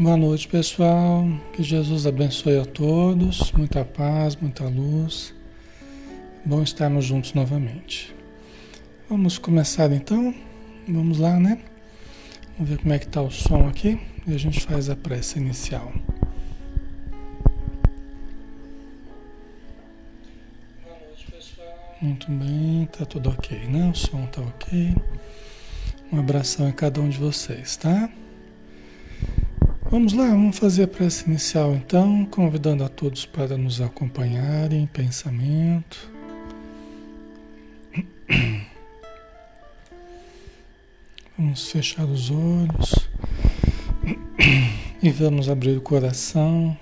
Boa noite, pessoal. Que Jesus abençoe a todos. Muita paz, muita luz. Bom estarmos juntos novamente. Vamos começar então? Vamos lá, né? Vamos ver como é que está o som aqui e a gente faz a prece inicial. Boa noite, pessoal. Muito bem, tá tudo ok, né? O som tá ok. Um abração a cada um de vocês, tá? Vamos lá, vamos fazer a prece inicial então, convidando a todos para nos acompanharem em pensamento. Vamos fechar os olhos e vamos abrir o coração,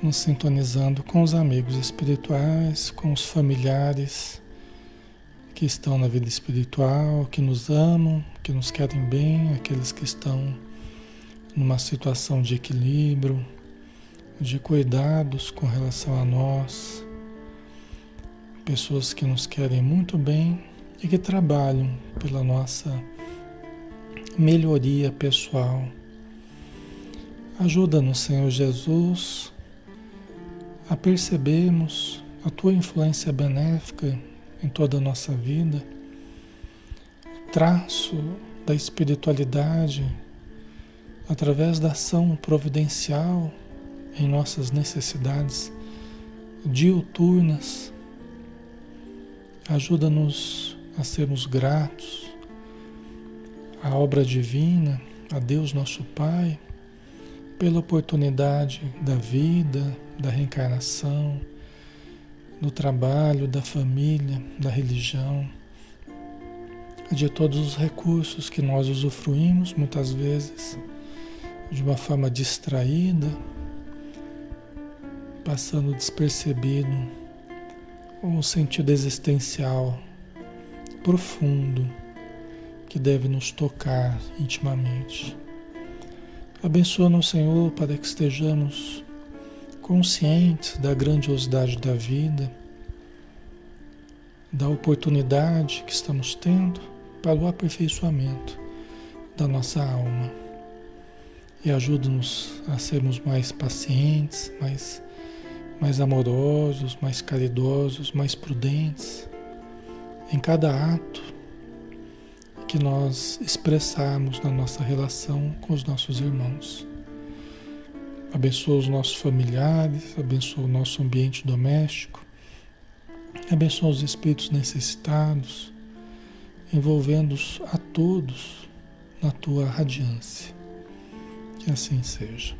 nos sintonizando com os amigos espirituais, com os familiares que estão na vida espiritual, que nos amam, que nos querem bem, aqueles que estão numa situação de equilíbrio, de cuidados com relação a nós, pessoas que nos querem muito bem e que trabalham pela nossa melhoria pessoal. Ajuda-nos, Senhor Jesus, a percebermos a tua influência benéfica em toda a nossa vida, traço da espiritualidade através da ação providencial em nossas necessidades diuturnas. Ajuda-nos a sermos gratos à obra divina, a Deus nosso Pai, pela oportunidade da vida, da reencarnação, do trabalho, da família, da religião, de todos os recursos que nós usufruímos muitas vezes de uma forma distraída, passando despercebido um sentido existencial profundo que deve nos tocar intimamente. Abençoa-nos, Senhor, para que estejamos conscientes da grandiosidade da vida, da oportunidade que estamos tendo para o aperfeiçoamento da nossa alma e ajuda-nos a sermos mais pacientes, mais, mais amorosos, mais caridosos, mais prudentes em cada ato que nós expressarmos na nossa relação com os nossos irmãos. Abençoa os nossos familiares, abençoa o nosso ambiente doméstico, abençoa os espíritos necessitados, envolvendo-os a todos na tua radiância Que assim seja.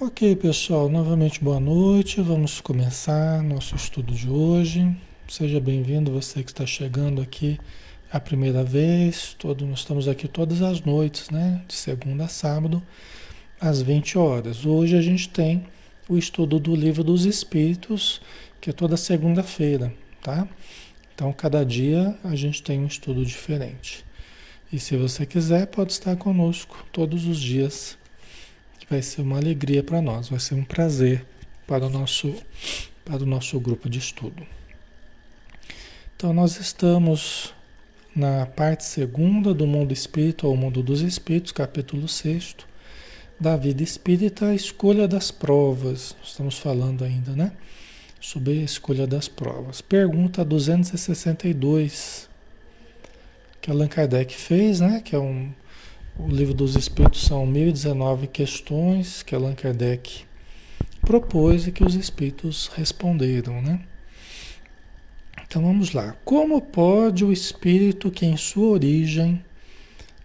Ok, pessoal, novamente boa noite. Vamos começar nosso estudo de hoje. Seja bem-vindo você que está chegando aqui a primeira vez. Todo, nós estamos aqui todas as noites, né? De segunda a sábado, às 20 horas. Hoje a gente tem o estudo do Livro dos Espíritos, que é toda segunda-feira, tá? Então, cada dia a gente tem um estudo diferente. E se você quiser, pode estar conosco todos os dias vai ser uma alegria para nós, vai ser um prazer para o nosso, para o nosso grupo de estudo. Então, nós estamos na parte segunda do mundo espírito ou mundo dos espíritos, capítulo 6 da vida espírita, a escolha das provas. Estamos falando ainda, né? Sobre a escolha das provas. Pergunta 262 que Allan Kardec fez, né? Que é um, o livro dos Espíritos são 1019 questões que Allan Kardec propôs e que os Espíritos responderam, né? Então vamos lá. Como pode o Espírito que em sua origem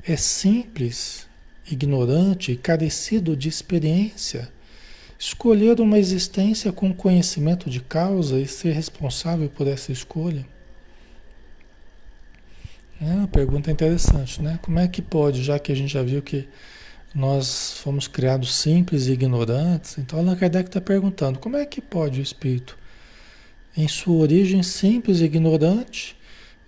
é simples, ignorante e carecido de experiência, escolher uma existência com conhecimento de causa e ser responsável por essa escolha? É uma pergunta interessante, né? Como é que pode, já que a gente já viu que nós fomos criados simples e ignorantes, então Allan Kardec está perguntando, como é que pode o espírito, em sua origem simples e ignorante,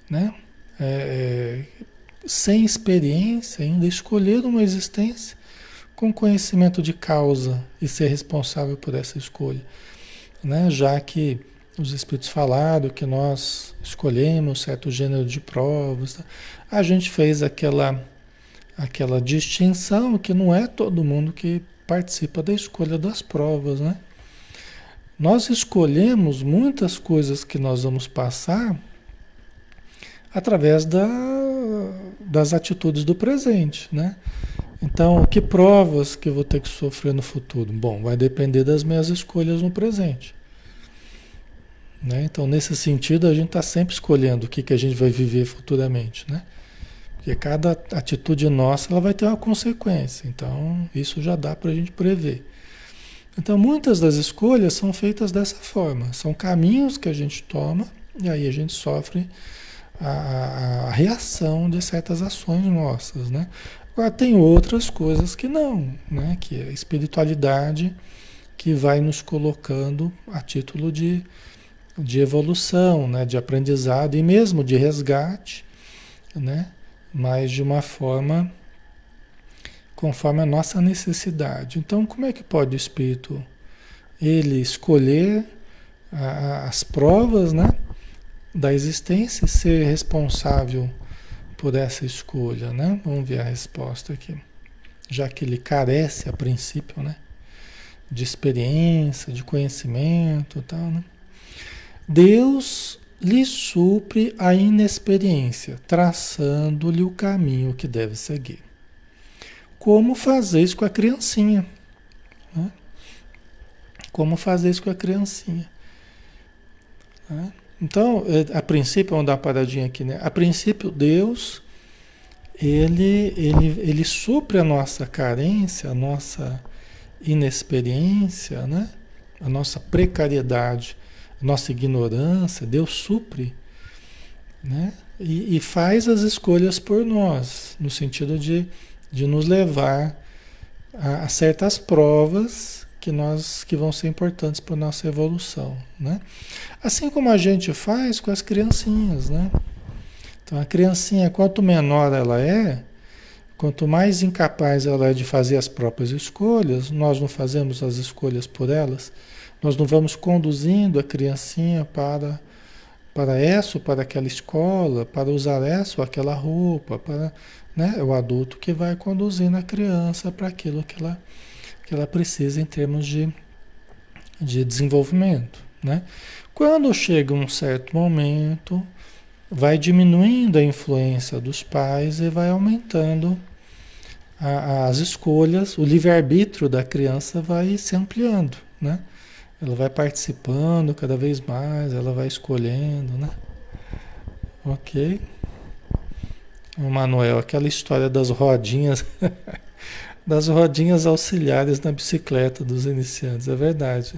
né? É, é sem experiência, ainda escolher uma existência com conhecimento de causa e ser responsável por essa escolha, né? Já que os espíritos falaram que nós escolhemos certo gênero de provas. Tá? A gente fez aquela, aquela distinção que não é todo mundo que participa da escolha das provas, né? Nós escolhemos muitas coisas que nós vamos passar através da, das atitudes do presente, né? Então, que provas que eu vou ter que sofrer no futuro? Bom, vai depender das minhas escolhas no presente. Né? Então, nesse sentido, a gente está sempre escolhendo o que, que a gente vai viver futuramente. Né? Porque cada atitude nossa ela vai ter uma consequência. Então, isso já dá para a gente prever. Então, muitas das escolhas são feitas dessa forma. São caminhos que a gente toma e aí a gente sofre a, a reação de certas ações nossas. Né? Agora, tem outras coisas que não, né? que é a espiritualidade que vai nos colocando a título de de evolução, né, de aprendizado e mesmo de resgate, né, mas de uma forma conforme a nossa necessidade. Então, como é que pode o espírito ele escolher a, as provas, né, da existência e ser responsável por essa escolha, né? Vamos ver a resposta aqui. Já que ele carece a princípio, né, de experiência, de conhecimento, tal, né? Deus lhe supre a inexperiência, traçando-lhe o caminho que deve seguir. Como fazer isso com a criancinha? Né? Como fazer isso com a criancinha? Né? Então, é, a princípio, vamos dar uma paradinha aqui, né? A princípio, Deus, ele, ele, ele supre a nossa carência, a nossa inexperiência, né? A nossa precariedade nossa ignorância, Deus supre, né? E, e, faz as escolhas por nós, no sentido de, de nos levar a, a certas provas que nós que vão ser importantes para nossa evolução, né? Assim como a gente faz com as criancinhas, né? Então a criancinha, quanto menor ela é, quanto mais incapaz ela é de fazer as próprias escolhas, nós não fazemos as escolhas por elas, nós não vamos conduzindo a criancinha para, para essa ou para aquela escola, para usar essa ou aquela roupa, para né, o adulto que vai conduzindo a criança para aquilo que ela, que ela precisa em termos de, de desenvolvimento. Né? Quando chega um certo momento, vai diminuindo a influência dos pais e vai aumentando a, as escolhas, o livre-arbítrio da criança vai se ampliando. Né? ela vai participando cada vez mais, ela vai escolhendo, né? Ok. O Manuel, aquela história das rodinhas, das rodinhas auxiliares na bicicleta dos iniciantes, é verdade.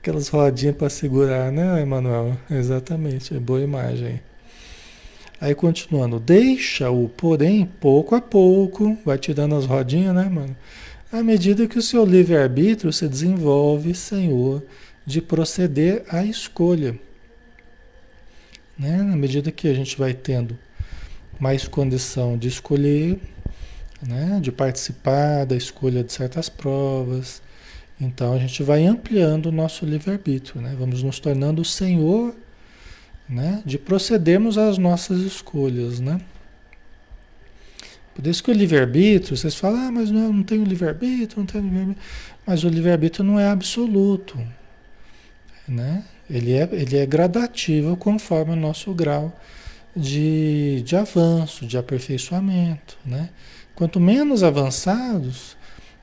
Aquelas rodinhas para segurar, né, Emanuel? Exatamente, é boa imagem. Aí continuando, deixa-o, porém, pouco a pouco, vai tirando as rodinhas, né, mano? À medida que o seu livre-arbítrio se desenvolve, Senhor, de proceder à escolha. Né? Na medida que a gente vai tendo mais condição de escolher, né? de participar da escolha de certas provas, então a gente vai ampliando o nosso livre-arbítrio, né? Vamos nos tornando o senhor, né? De procedermos às nossas escolhas, né? Por isso que o livre-arbítrio, vocês falam, ah, mas não, não tenho livre-arbítrio, não tenho livre-arbítrio. Mas o livre-arbítrio não é absoluto, né? Ele é, ele é gradativo conforme o nosso grau de, de avanço, de aperfeiçoamento, né? Quanto menos avançados,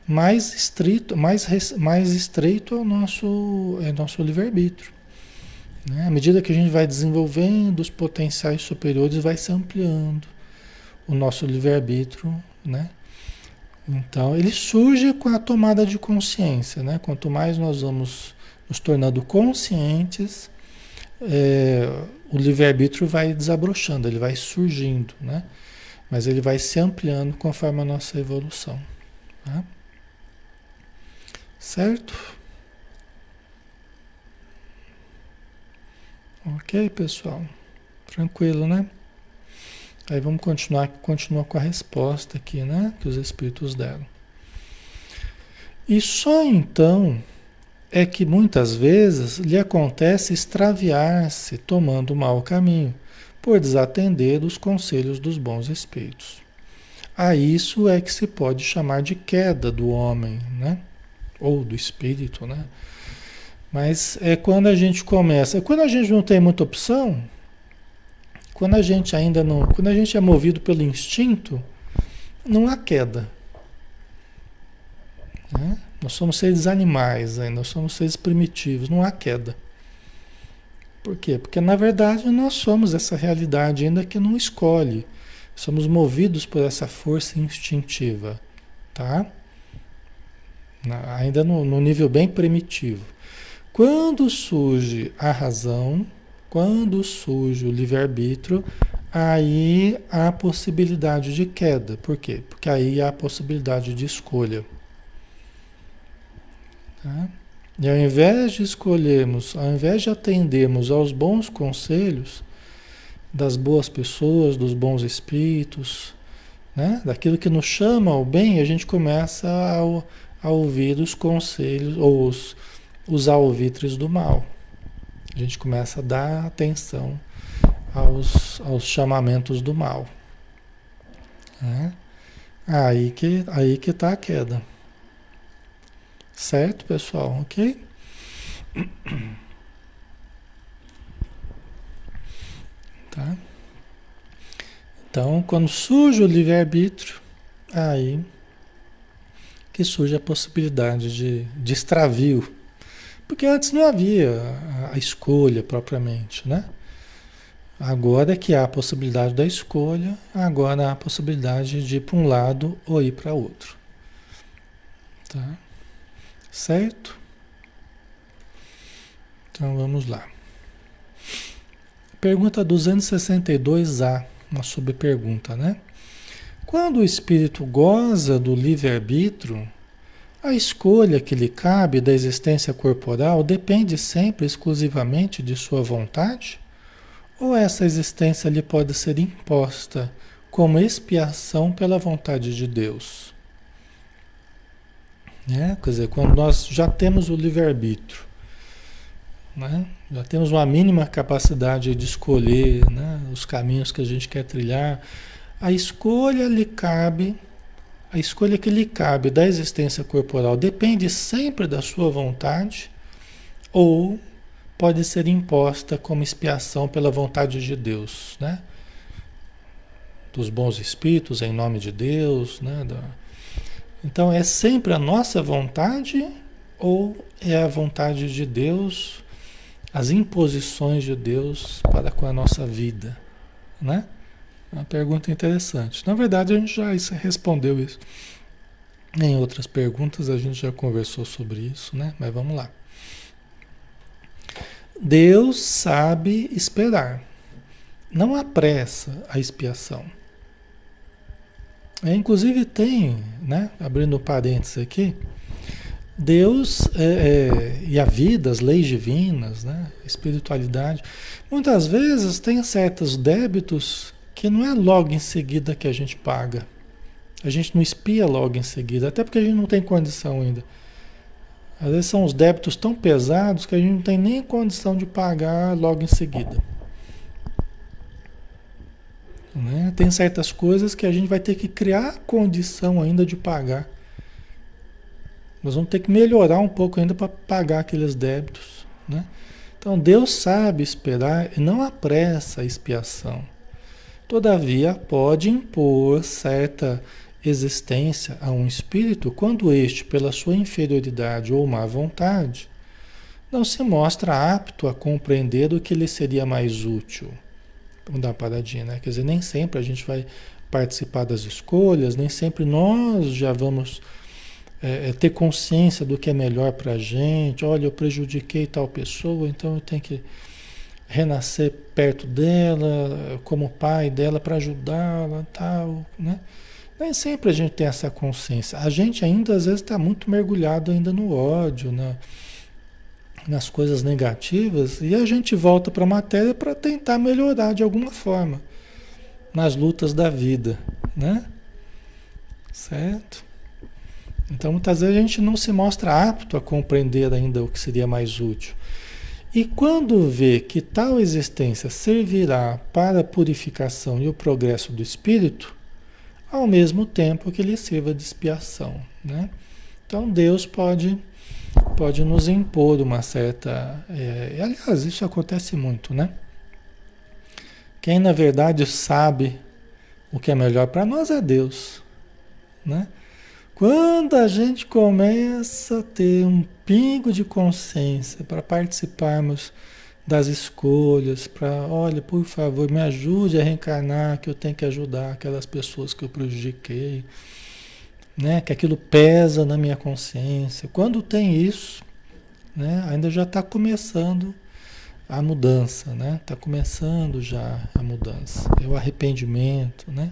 mais estrito, mais, mais estreito é o nosso, é nosso livre-arbítrio. Né? À medida que a gente vai desenvolvendo os potenciais superiores, vai se ampliando o nosso livre-arbítrio, né? Então, ele surge com a tomada de consciência, né? Quanto mais nós vamos nos tornando conscientes, é, o livre-arbítrio vai desabrochando, ele vai surgindo, né? Mas ele vai se ampliando conforme a nossa evolução. Tá? Certo? Ok, pessoal. Tranquilo, né? Aí vamos continuar, continuar com a resposta aqui, né? Que os espíritos deram. E só então é que muitas vezes lhe acontece extraviar-se tomando o mau caminho, por desatender os conselhos dos bons espíritos. A isso é que se pode chamar de queda do homem, né? ou do espírito, né? Mas é quando a gente começa, quando a gente não tem muita opção, quando a gente ainda não, quando a gente é movido pelo instinto, não há queda. Né? Nós somos seres animais, nós somos seres primitivos, não há queda. Por quê? Porque na verdade nós somos essa realidade ainda que não escolhe. Somos movidos por essa força instintiva, tá? ainda no, no nível bem primitivo. Quando surge a razão, quando surge o livre-arbítrio, aí há possibilidade de queda. Por quê? Porque aí há possibilidade de escolha. Tá? E ao invés de escolhermos, ao invés de atendermos aos bons conselhos das boas pessoas, dos bons espíritos, né? daquilo que nos chama ao bem, a gente começa a, a ouvir os conselhos ou os, os alvitres do mal. A gente começa a dar atenção aos, aos chamamentos do mal. Né? Aí que aí que está a queda. Certo, pessoal? Ok? Tá? Então, quando surge o livre-arbítrio, aí que surge a possibilidade de, de extravio. Porque antes não havia a, escolha propriamente, né? Agora é que há a possibilidade da escolha, agora há a possibilidade de ir para um lado ou ir para outro. Tá? Certo? Então vamos lá. Pergunta 262A, uma subpergunta, né? Quando o espírito goza do livre-arbítrio, a escolha que lhe cabe da existência corporal depende sempre exclusivamente de sua vontade? Ou essa existência lhe pode ser imposta como expiação pela vontade de Deus? Né? Quer dizer, quando nós já temos o livre-arbítrio, né? já temos uma mínima capacidade de escolher né? os caminhos que a gente quer trilhar, a escolha lhe cabe, a escolha que lhe cabe da existência corporal depende sempre da sua vontade ou pode ser imposta como expiação pela vontade de Deus, né? Dos bons espíritos em nome de Deus, né? Da... Então é sempre a nossa vontade ou é a vontade de Deus as imposições de Deus para com a nossa vida, né? É uma pergunta interessante. Na verdade, a gente já respondeu isso. Em outras perguntas a gente já conversou sobre isso, né? Mas vamos lá. Deus sabe esperar. Não apressa a expiação. É, inclusive tem, né? Abrindo parênteses aqui, Deus é, é, e a vida, as leis divinas, né? espiritualidade, muitas vezes tem certos débitos que não é logo em seguida que a gente paga. A gente não espia logo em seguida, até porque a gente não tem condição ainda. Às vezes são os débitos tão pesados que a gente não tem nem condição de pagar logo em seguida. Né? Tem certas coisas que a gente vai ter que criar condição ainda de pagar. Nós vamos ter que melhorar um pouco ainda para pagar aqueles débitos. Né? Então Deus sabe esperar e não apressa a expiação. Todavia, pode impor certa existência a um espírito quando este, pela sua inferioridade ou má vontade, não se mostra apto a compreender o que lhe seria mais útil. Vamos dar uma paradinha, né? Quer dizer, nem sempre a gente vai participar das escolhas, nem sempre nós já vamos é, é ter consciência do que é melhor para a gente. Olha, eu prejudiquei tal pessoa, então eu tenho que renascer perto dela, como pai dela, para ajudá-la, tal, né? Nem sempre a gente tem essa consciência. A gente ainda às vezes está muito mergulhado ainda no ódio, na, nas coisas negativas, e a gente volta para a matéria para tentar melhorar de alguma forma nas lutas da vida, né? Certo? Então muitas vezes a gente não se mostra apto a compreender ainda o que seria mais útil. E quando vê que tal existência servirá para a purificação e o progresso do espírito, ao mesmo tempo que lhe sirva de expiação. Né? Então Deus pode, pode nos impor uma certa. É, aliás, isso acontece muito, né? Quem na verdade sabe o que é melhor para nós é Deus. Né? Quando a gente começa a ter um pingo de consciência para participarmos das escolhas, para, olha, por favor, me ajude a reencarnar, que eu tenho que ajudar aquelas pessoas que eu prejudiquei, né? Que aquilo pesa na minha consciência. Quando tem isso, né? Ainda já está começando a mudança, né? Está começando já a mudança, é o arrependimento, né?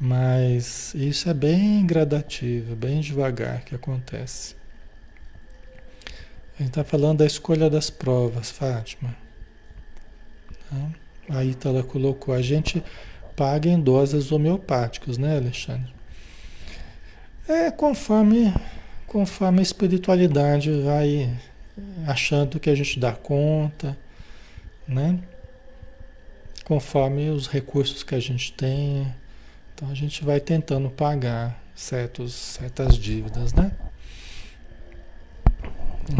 Mas isso é bem gradativo, bem devagar que acontece. A gente está falando da escolha das provas, Fátima. Tá? A Ítala colocou, a gente paga em doses homeopáticas, né, Alexandre? É conforme, conforme a espiritualidade vai achando que a gente dá conta, né? Conforme os recursos que a gente tem. Então a gente vai tentando pagar certos, certas dívidas, né?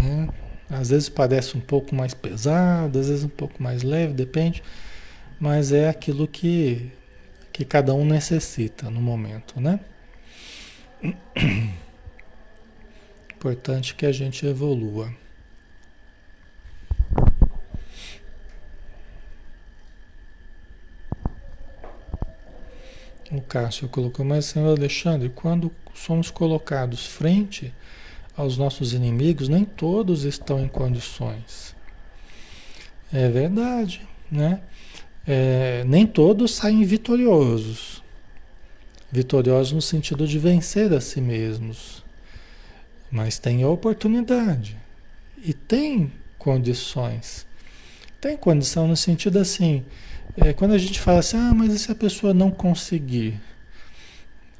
Né? Às vezes parece um pouco mais pesado, às vezes um pouco mais leve, depende, mas é aquilo que, que cada um necessita no momento, né? Importante que a gente evolua. O Cássio colocou, mas senhor Alexandre, quando somos colocados frente aos nossos inimigos, nem todos estão em condições. É verdade, né? É, nem todos saem vitoriosos. Vitoriosos no sentido de vencer a si mesmos. Mas tem a oportunidade. E tem condições. Tem condição no sentido assim, é, quando a gente fala assim, ah, mas e se a pessoa não conseguir?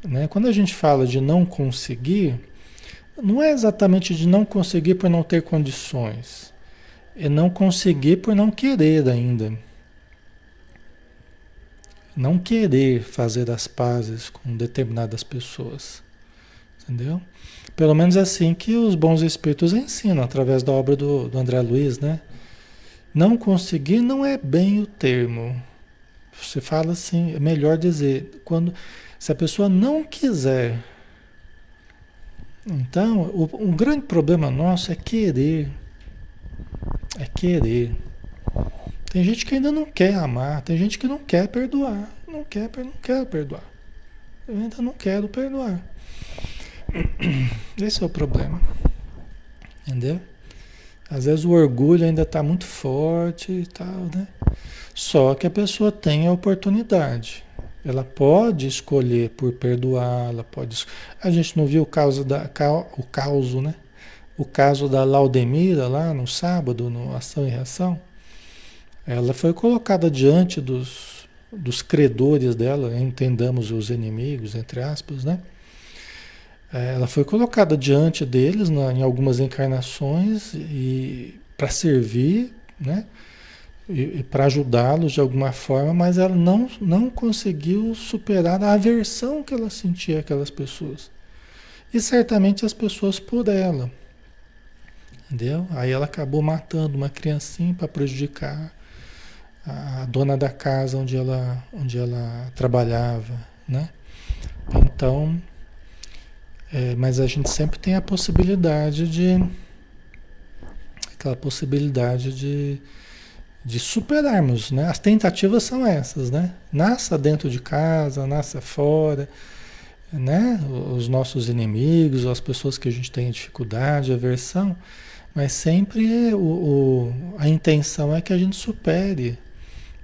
Né? Quando a gente fala de não conseguir, não é exatamente de não conseguir por não ter condições. É não conseguir por não querer ainda. Não querer fazer as pazes com determinadas pessoas. Entendeu? Pelo menos é assim que os bons espíritos ensinam, através da obra do, do André Luiz, né? Não conseguir não é bem o termo. Você fala assim, é melhor dizer, quando se a pessoa não quiser então, o, um grande problema nosso é querer. É querer. Tem gente que ainda não quer amar, tem gente que não quer perdoar. Não quer, não quer perdoar. Eu ainda não quero perdoar. Esse é o problema. Entendeu? Às vezes o orgulho ainda está muito forte e tal, né? Só que a pessoa tem a oportunidade. Ela pode escolher por perdoar, ela pode. A gente não viu o caso da o caso, né? O caso da Laudemira lá no sábado, no Ação e Reação. Ela foi colocada diante dos, dos credores dela, entendamos os inimigos, entre aspas, né? É, ela foi colocada diante deles na, em algumas encarnações e para servir, né? E, e para ajudá-los de alguma forma, mas ela não, não conseguiu superar a aversão que ela sentia aquelas pessoas. E certamente as pessoas por ela. Entendeu? Aí ela acabou matando uma criancinha para prejudicar a dona da casa onde ela, onde ela trabalhava, né? Então, é, mas a gente sempre tem a possibilidade de aquela possibilidade de, de superarmos, né? As tentativas são essas, né? Nasça dentro de casa, nasça fora, né? Os nossos inimigos, as pessoas que a gente tem dificuldade, aversão, mas sempre o, o, a intenção é que a gente supere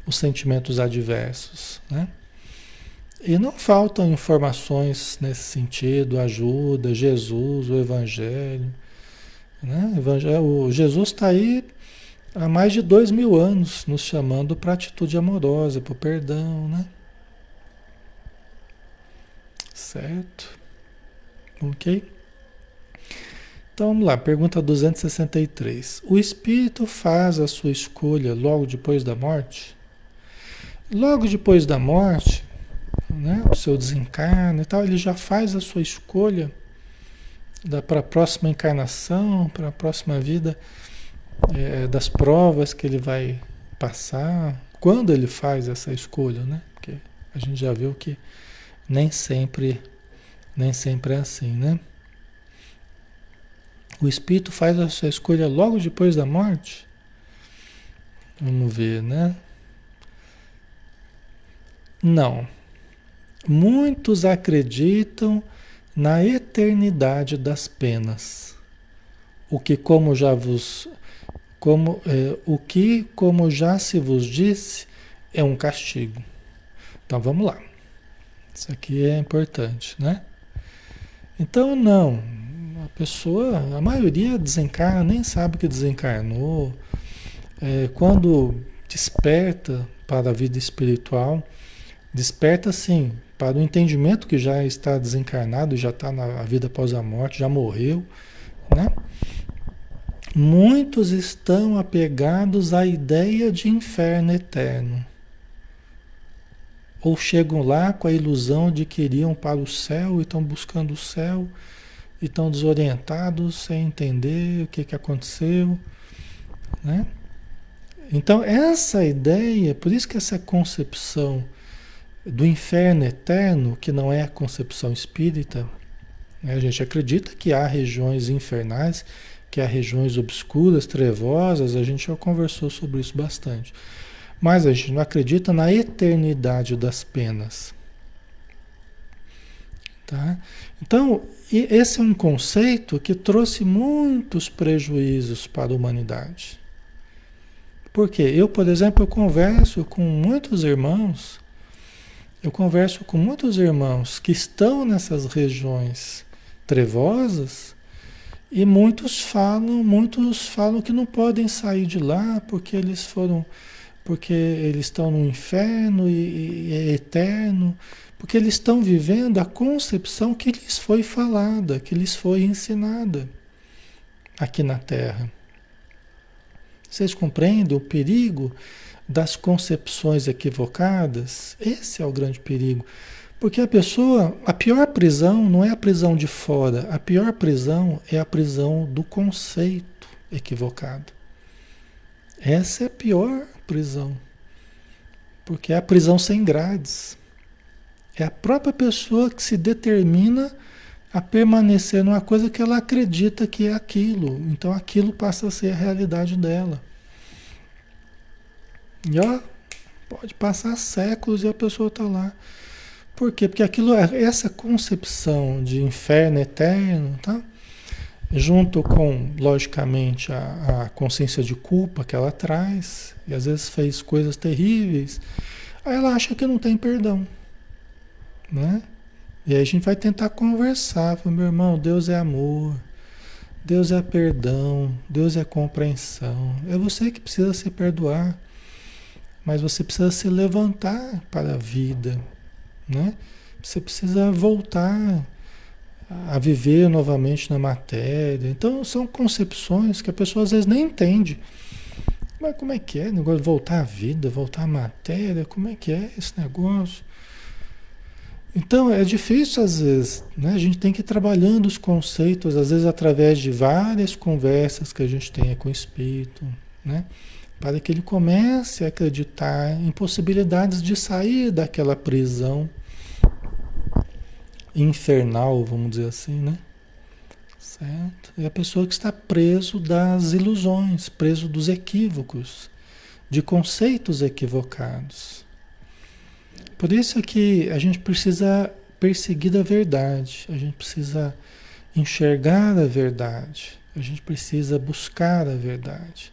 os sentimentos adversos, né? E não faltam informações nesse sentido, ajuda, Jesus, o Evangelho. Né? O Jesus está aí há mais de dois mil anos nos chamando para atitude amorosa, para o perdão, né? Certo? Ok? Então vamos lá, pergunta 263. O espírito faz a sua escolha logo depois da morte? Logo depois da morte, né, o seu desencarne e tal, ele já faz a sua escolha para a próxima encarnação, para a próxima vida, é, das provas que ele vai passar, quando ele faz essa escolha, né? Porque a gente já viu que nem sempre, nem sempre é assim, né? O espírito faz a sua escolha logo depois da morte. Vamos ver, né? Não. Muitos acreditam na eternidade das penas. O que como já vos como é, o que como já se vos disse é um castigo. Então vamos lá. Isso aqui é importante, né? Então não, a pessoa, a maioria desencarna, nem sabe que desencarnou. É, quando desperta para a vida espiritual, Desperta sim para o entendimento que já está desencarnado, já está na vida após a morte, já morreu, né? Muitos estão apegados à ideia de inferno eterno. Ou chegam lá com a ilusão de que iriam para o céu e estão buscando o céu e estão desorientados, sem entender o que, que aconteceu. Né? Então, essa ideia, por isso que essa concepção do inferno eterno, que não é a concepção espírita, né? a gente acredita que há regiões infernais, que há regiões obscuras, trevosas, a gente já conversou sobre isso bastante. Mas a gente não acredita na eternidade das penas. Tá? Então, esse é um conceito que trouxe muitos prejuízos para a humanidade. Porque eu, por exemplo, eu converso com muitos irmãos eu converso com muitos irmãos que estão nessas regiões trevosas e muitos falam, muitos falam que não podem sair de lá porque eles foram, porque eles estão no inferno e, e é eterno, porque eles estão vivendo a concepção que lhes foi falada, que lhes foi ensinada aqui na Terra. Vocês compreendem o perigo das concepções equivocadas, esse é o grande perigo. Porque a pessoa, a pior prisão não é a prisão de fora, a pior prisão é a prisão do conceito equivocado. Essa é a pior prisão. Porque é a prisão sem grades. É a própria pessoa que se determina a permanecer numa coisa que ela acredita que é aquilo. Então aquilo passa a ser a realidade dela. E ó, pode passar séculos e a pessoa está lá. Por quê? Porque aquilo, essa concepção de inferno eterno, tá? junto com, logicamente, a, a, consciência de culpa que ela traz, e às vezes fez coisas terríveis, aí ela acha que não tem perdão. Né? E aí a gente vai tentar conversar, meu irmão, Deus é amor, Deus é perdão, Deus é compreensão. É você que precisa se perdoar, mas você precisa se levantar para a vida, né? Você precisa voltar a viver novamente na matéria. Então são concepções que a pessoa às vezes nem entende. Mas como é que é? Negócio voltar à vida, voltar à matéria, como é que é esse negócio? Então é difícil às vezes, né? A gente tem que ir trabalhando os conceitos, às vezes através de várias conversas que a gente tenha com o espírito, né? Para que ele comece a acreditar em possibilidades de sair daquela prisão infernal, vamos dizer assim, né? Certo? É a pessoa que está preso das ilusões, preso dos equívocos, de conceitos equivocados. Por isso é que a gente precisa perseguir a verdade, a gente precisa enxergar a verdade, a gente precisa buscar a verdade,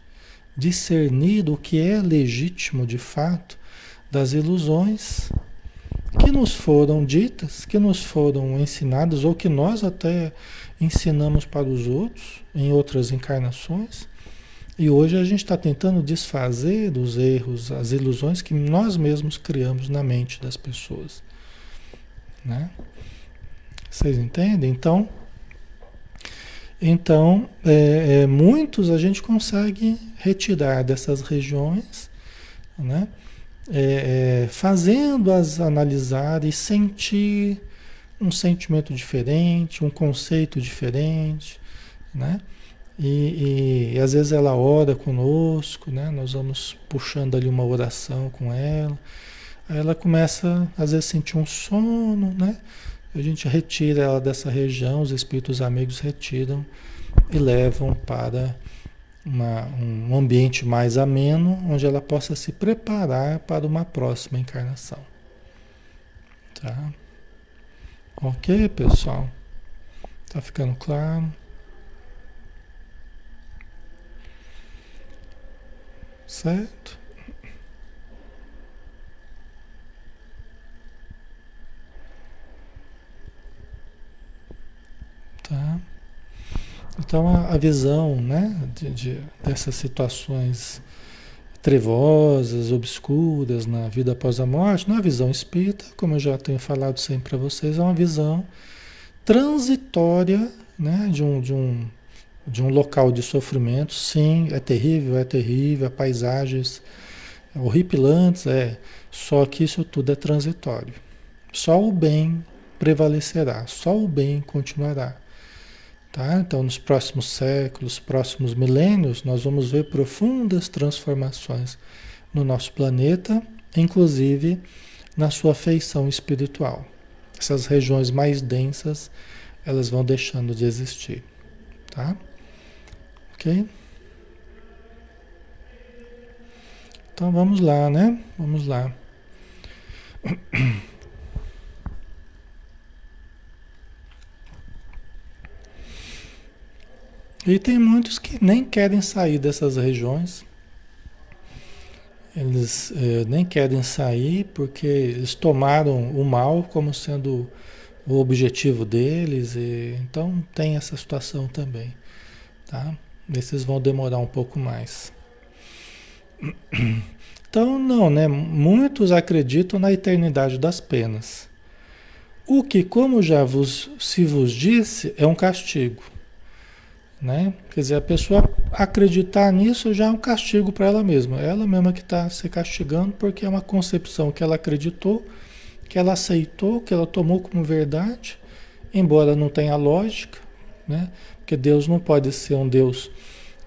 discernir o que é legítimo de fato das ilusões que nos foram ditas, que nos foram ensinadas, ou que nós até ensinamos para os outros em outras encarnações. E hoje a gente está tentando desfazer dos erros, as ilusões que nós mesmos criamos na mente das pessoas. Né? Vocês entendem? Então, então é, é, muitos a gente consegue retirar dessas regiões, né? é, é, fazendo-as analisar e sentir um sentimento diferente, um conceito diferente, né? E, e, e, às vezes ela ora conosco, né? Nós vamos puxando ali uma oração com ela. Aí ela começa, às vezes, a sentir um sono, né? A gente retira ela dessa região, os espíritos amigos retiram e levam para uma, um ambiente mais ameno, onde ela possa se preparar para uma próxima encarnação. Tá? Ok, pessoal? Tá ficando claro? Certo? Tá? Então a, a visão né, de, de, dessas situações trevosas, obscuras na vida após a morte, na visão espírita, como eu já tenho falado sempre para vocês, é uma visão transitória né, de, um, de, um, de um local de sofrimento. Sim, é terrível, é terrível, paisagens horripilantes, é. Só que isso tudo é transitório. Só o bem prevalecerá, só o bem continuará. Tá? Então, nos próximos séculos, próximos milênios, nós vamos ver profundas transformações no nosso planeta, inclusive na sua feição espiritual. Essas regiões mais densas, elas vão deixando de existir, tá? OK? Então vamos lá, né? Vamos lá. E tem muitos que nem querem sair dessas regiões. Eles eh, nem querem sair porque eles tomaram o mal como sendo o objetivo deles. E, então tem essa situação também. Tá? Esses vão demorar um pouco mais. Então, não, né? Muitos acreditam na eternidade das penas. O que, como já vos, se vos disse, é um castigo. Né? Quer dizer, a pessoa acreditar nisso já é um castigo para ela mesma. Ela mesma que está se castigando porque é uma concepção que ela acreditou, que ela aceitou, que ela tomou como verdade, embora não tenha lógica, né? porque Deus não pode ser um Deus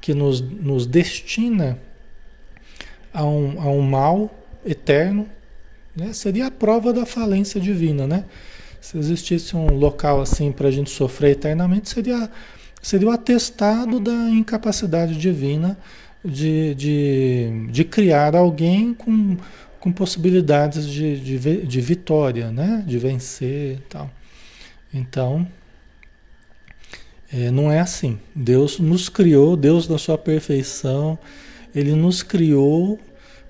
que nos, nos destina a um, a um mal eterno. Né? Seria a prova da falência divina. Né? Se existisse um local assim para a gente sofrer eternamente, seria Seria o atestado da incapacidade divina de, de, de criar alguém com, com possibilidades de, de, de vitória, né? De vencer e tal. Então, é, não é assim. Deus nos criou, Deus na sua perfeição, Ele nos criou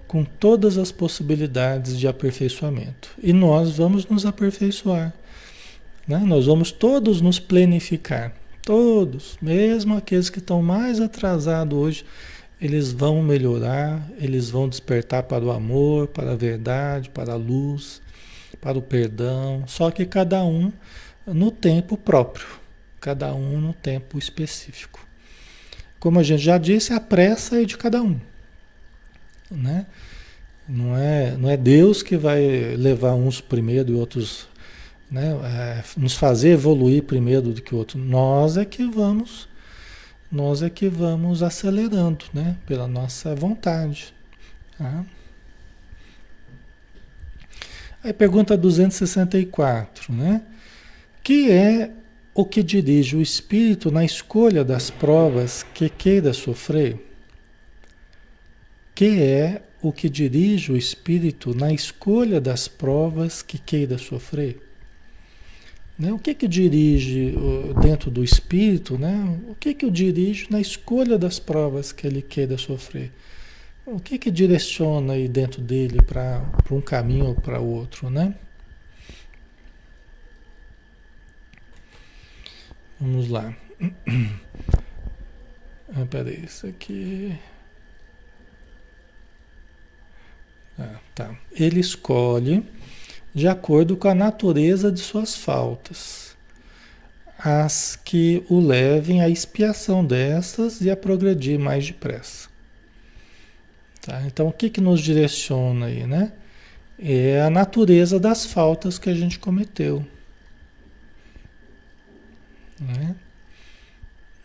com todas as possibilidades de aperfeiçoamento. E nós vamos nos aperfeiçoar. Né? Nós vamos todos nos planificar. Todos, mesmo aqueles que estão mais atrasados hoje, eles vão melhorar, eles vão despertar para o amor, para a verdade, para a luz, para o perdão. Só que cada um no tempo próprio, cada um no tempo específico. Como a gente já disse, a pressa é de cada um, né? Não é, não é Deus que vai levar uns primeiro e outros, né? É, nos fazer evoluir primeiro do que o outro. Nós é que vamos, nós é que vamos acelerando, né? Pela nossa vontade. Tá? Aí pergunta 264, né? Que é o que dirige o espírito na escolha das provas que queira sofrer? Que é o que dirige o espírito na escolha das provas que queira sofrer? Né? O que que dirige dentro do espírito, né? O que que o dirige na escolha das provas que ele queira sofrer? O que que direciona aí dentro dele para um caminho ou para outro, né? Vamos lá. Ah, peraí, isso aqui. Ah, tá. Ele escolhe de acordo com a natureza de suas faltas, as que o levem à expiação dessas e a progredir mais depressa. Tá? Então, o que, que nos direciona aí, né? É a natureza das faltas que a gente cometeu. Né?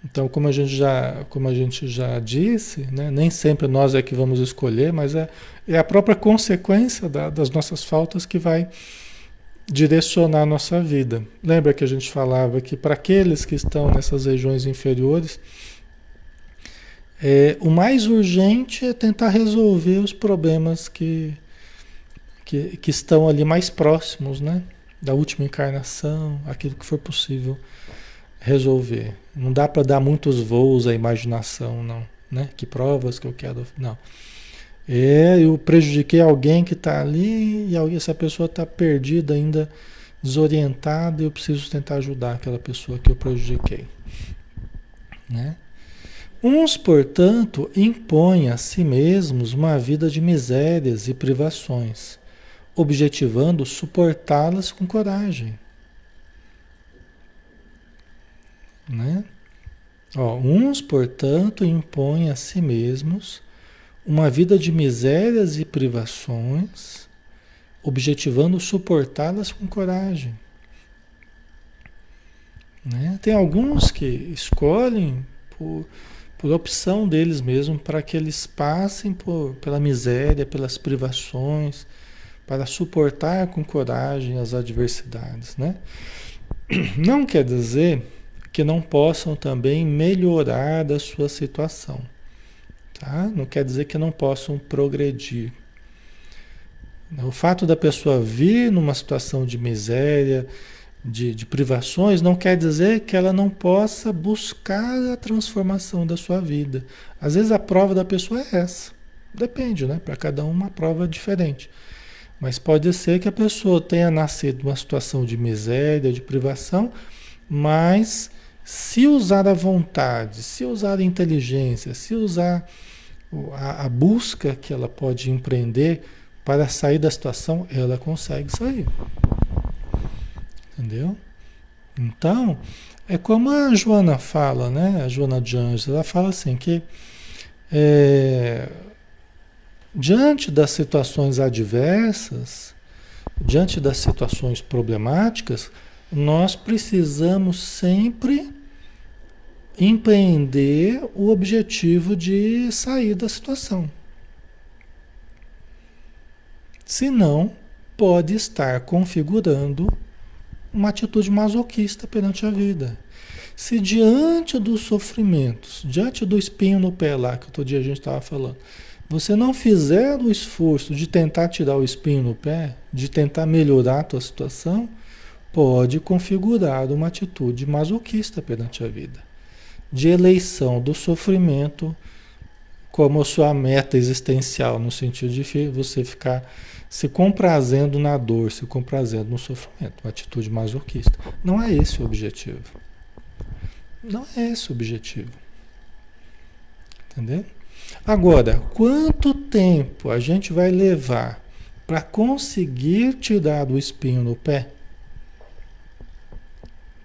Então, como a gente já, como a gente já disse, né, nem sempre nós é que vamos escolher, mas é, é a própria consequência da, das nossas faltas que vai direcionar a nossa vida. Lembra que a gente falava que para aqueles que estão nessas regiões inferiores, é, o mais urgente é tentar resolver os problemas que, que, que estão ali mais próximos, né? Da última encarnação, aquilo que for possível resolver. Não dá para dar muitos voos à imaginação, não. Né? Que provas que eu quero. Não. É, eu prejudiquei alguém que está ali e essa pessoa está perdida ainda, desorientada, e eu preciso tentar ajudar aquela pessoa que eu prejudiquei. Né? Uns, portanto, impõem a si mesmos uma vida de misérias e privações, objetivando suportá-las com coragem. Né? Ó, uns, portanto, impõem a si mesmos uma vida de misérias e privações, objetivando suportá-las com coragem. Né? Tem alguns que escolhem por, por opção deles mesmos para que eles passem por, pela miséria, pelas privações, para suportar com coragem as adversidades. Né? Não quer dizer que não possam também melhorar da sua situação. Tá? Não quer dizer que não possam progredir. O fato da pessoa vir numa situação de miséria, de, de, privações, não quer dizer que ela não possa buscar a transformação da sua vida. Às vezes a prova da pessoa é essa. Depende, né? Para cada um uma prova diferente. Mas pode ser que a pessoa tenha nascido numa situação de miséria, de privação, mas se usar a vontade, se usar a inteligência, se usar a, a, busca que ela pode empreender para sair da situação, ela consegue sair. Entendeu? Então, é como a Joana fala, né? A Joana de Anjos, ela fala assim que é, diante das situações adversas, diante das situações problemáticas, nós precisamos sempre empreender o objetivo de sair da situação. Senão, pode estar configurando uma atitude masoquista perante a vida. Se diante dos sofrimentos, diante do espinho no pé lá, que outro dia a gente estava falando, você não fizer o esforço de tentar tirar o espinho no pé, de tentar melhorar a tua situação, pode configurar uma atitude masoquista perante a vida, de eleição do sofrimento como sua meta existencial, no sentido de você ficar se comprazendo na dor, se comprazendo no sofrimento, uma atitude masoquista. Não é esse o objetivo. Não é esse o objetivo. Entendeu? Agora, quanto tempo a gente vai levar para conseguir tirar o espinho no pé?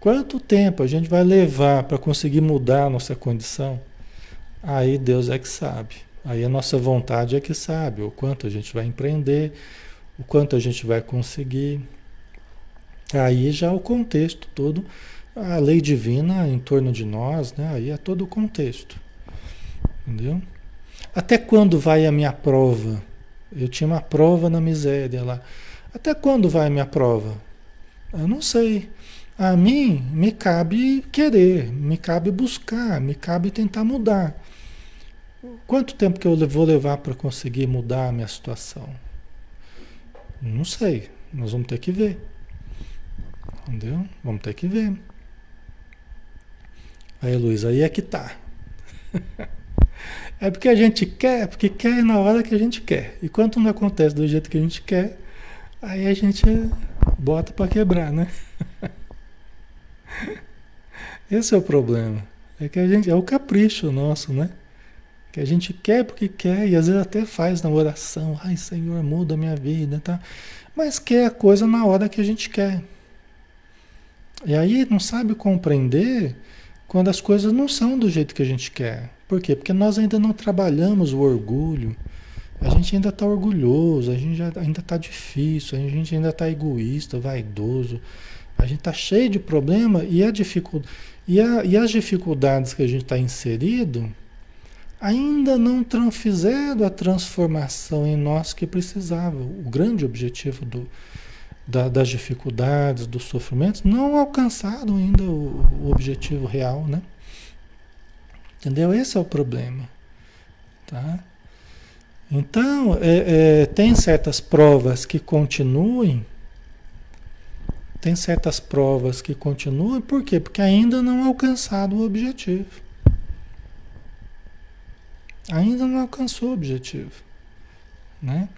Quanto tempo a gente vai levar para conseguir mudar a nossa condição? Aí Deus é que sabe. Aí a nossa vontade é que sabe o quanto a gente vai empreender, o quanto a gente vai conseguir. Aí já o contexto todo, a lei divina em torno de nós, né? Aí é todo o contexto. Entendeu? Até quando vai a minha prova? Eu tinha uma prova na miséria lá. Até quando vai a minha prova? Eu não sei. A mim me cabe querer, me cabe buscar, me cabe tentar mudar. Quanto tempo que eu vou levar para conseguir mudar a minha situação? Não sei. Nós vamos ter que ver. Entendeu? Vamos ter que ver. Aí, Luiz, aí é que tá. É porque a gente quer, porque quer na hora que a gente quer. E quando não acontece do jeito que a gente quer, aí a gente bota para quebrar, né? Esse é o problema. É que a gente é o capricho nosso, né? Que a gente quer porque quer e às vezes até faz na oração, ai Senhor, muda a minha vida, tá? Mas quer a coisa na hora que a gente quer. E aí não sabe compreender quando as coisas não são do jeito que a gente quer. Por quê? Porque nós ainda não trabalhamos o orgulho. A gente ainda está orgulhoso, a gente ainda está difícil, a gente ainda está egoísta, vaidoso. A gente está cheio de problema e, a e, a, e as dificuldades que a gente está inserido ainda não fizeram a transformação em nós que precisava. O grande objetivo do, da, das dificuldades, dos sofrimentos, não alcançaram ainda o, o objetivo real, né? Entendeu? Esse é o problema. Tá? Então, é, é, tem certas provas que continuem, tem certas provas que continuem, por quê? Porque ainda não alcançado o objetivo. Ainda não alcançou o objetivo. Né?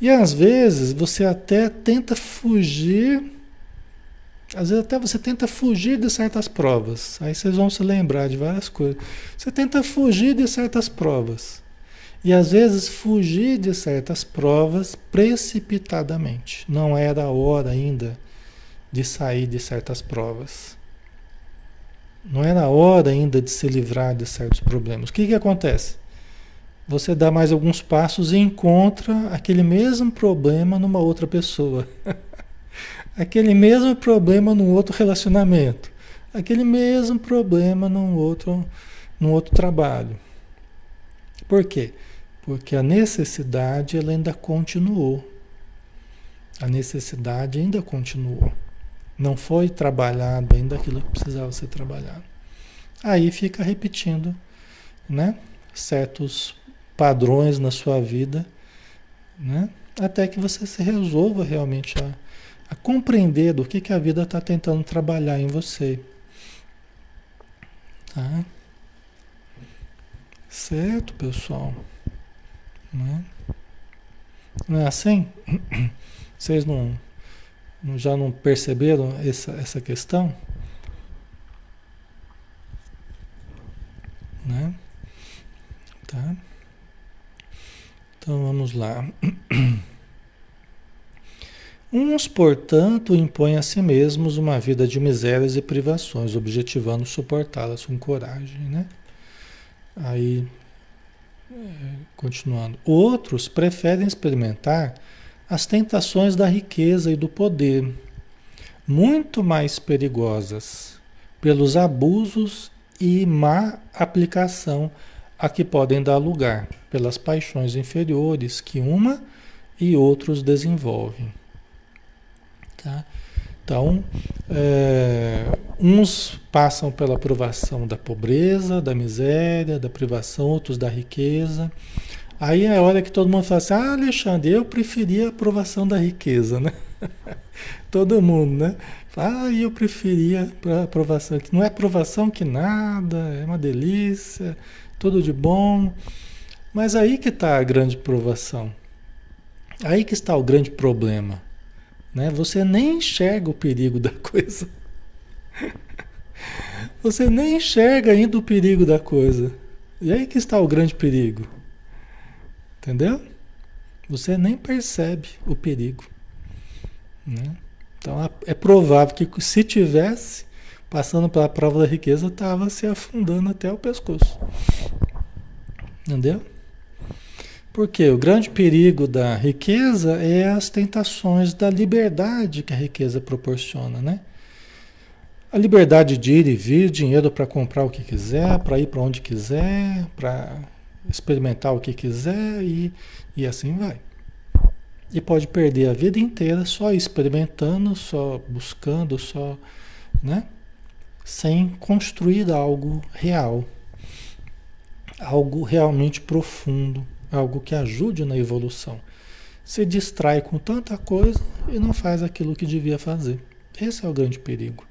E às vezes você até tenta fugir às vezes até você tenta fugir de certas provas. Aí vocês vão se lembrar de várias coisas. Você tenta fugir de certas provas. E às vezes fugir de certas provas precipitadamente. Não era a hora ainda de sair de certas provas. Não era a hora ainda de se livrar de certos problemas. O que, que acontece? Você dá mais alguns passos e encontra aquele mesmo problema numa outra pessoa. aquele mesmo problema num outro relacionamento, aquele mesmo problema num outro, num outro trabalho. Por quê? Porque a necessidade ela ainda continuou. A necessidade ainda continuou. Não foi trabalhado ainda aquilo que precisava ser trabalhado. Aí fica repetindo, né? Certos padrões na sua vida, né? Até que você se resolva realmente a, a compreender do que, que a vida está tentando trabalhar em você. Tá? Certo, pessoal? Né? Não é assim? Vocês não, já não perceberam essa, essa questão? Né? Tá? Então vamos lá. Uns, portanto, impõem a si mesmos uma vida de misérias e privações, objetivando suportá-las com coragem, né? Aí, é, continuando. Outros preferem experimentar as tentações da riqueza e do poder, muito mais perigosas, pelos abusos e má aplicação a que podem dar lugar, pelas paixões inferiores que uma e outros desenvolvem. Tá? Então, é, uns passam pela provação da pobreza, da miséria, da privação, outros da riqueza. Aí é a hora que todo mundo fala assim: Ah, Alexandre, eu preferia a aprovação da riqueza, né? todo mundo, né? Ah, eu preferia a aprovação. Não é aprovação que nada, é uma delícia, tudo de bom. Mas aí que está a grande provação. Aí que está o grande problema. Né? Você nem enxerga o perigo da coisa. Você nem enxerga ainda o perigo da coisa. E aí que está o grande perigo. Entendeu? Você nem percebe o perigo. Né? Então é provável que se tivesse passando pela prova da riqueza, estava se afundando até o pescoço. Entendeu? Porque o grande perigo da riqueza é as tentações da liberdade que a riqueza proporciona, né? A liberdade de ir e vir, dinheiro para comprar o que quiser, para ir para onde quiser, para experimentar o que quiser e, e assim vai. E pode perder a vida inteira só experimentando, só buscando, só, né? Sem construir algo real, algo realmente profundo, algo que ajude na evolução. Se distrai com tanta coisa e não faz aquilo que devia fazer. Esse é o grande perigo.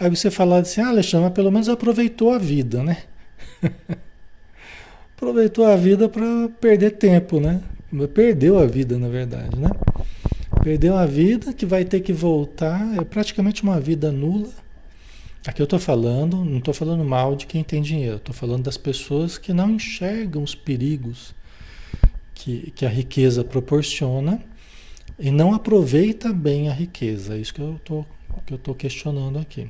Aí você fala assim, ah, Alexandre, mas pelo menos aproveitou a vida, né? aproveitou a vida para perder tempo, né? Perdeu a vida, na verdade, né? Perdeu a vida que vai ter que voltar, é praticamente uma vida nula. Aqui eu estou falando, não estou falando mal de quem tem dinheiro, estou falando das pessoas que não enxergam os perigos que, que a riqueza proporciona e não aproveita bem a riqueza. É isso que eu tô, que eu estou questionando aqui.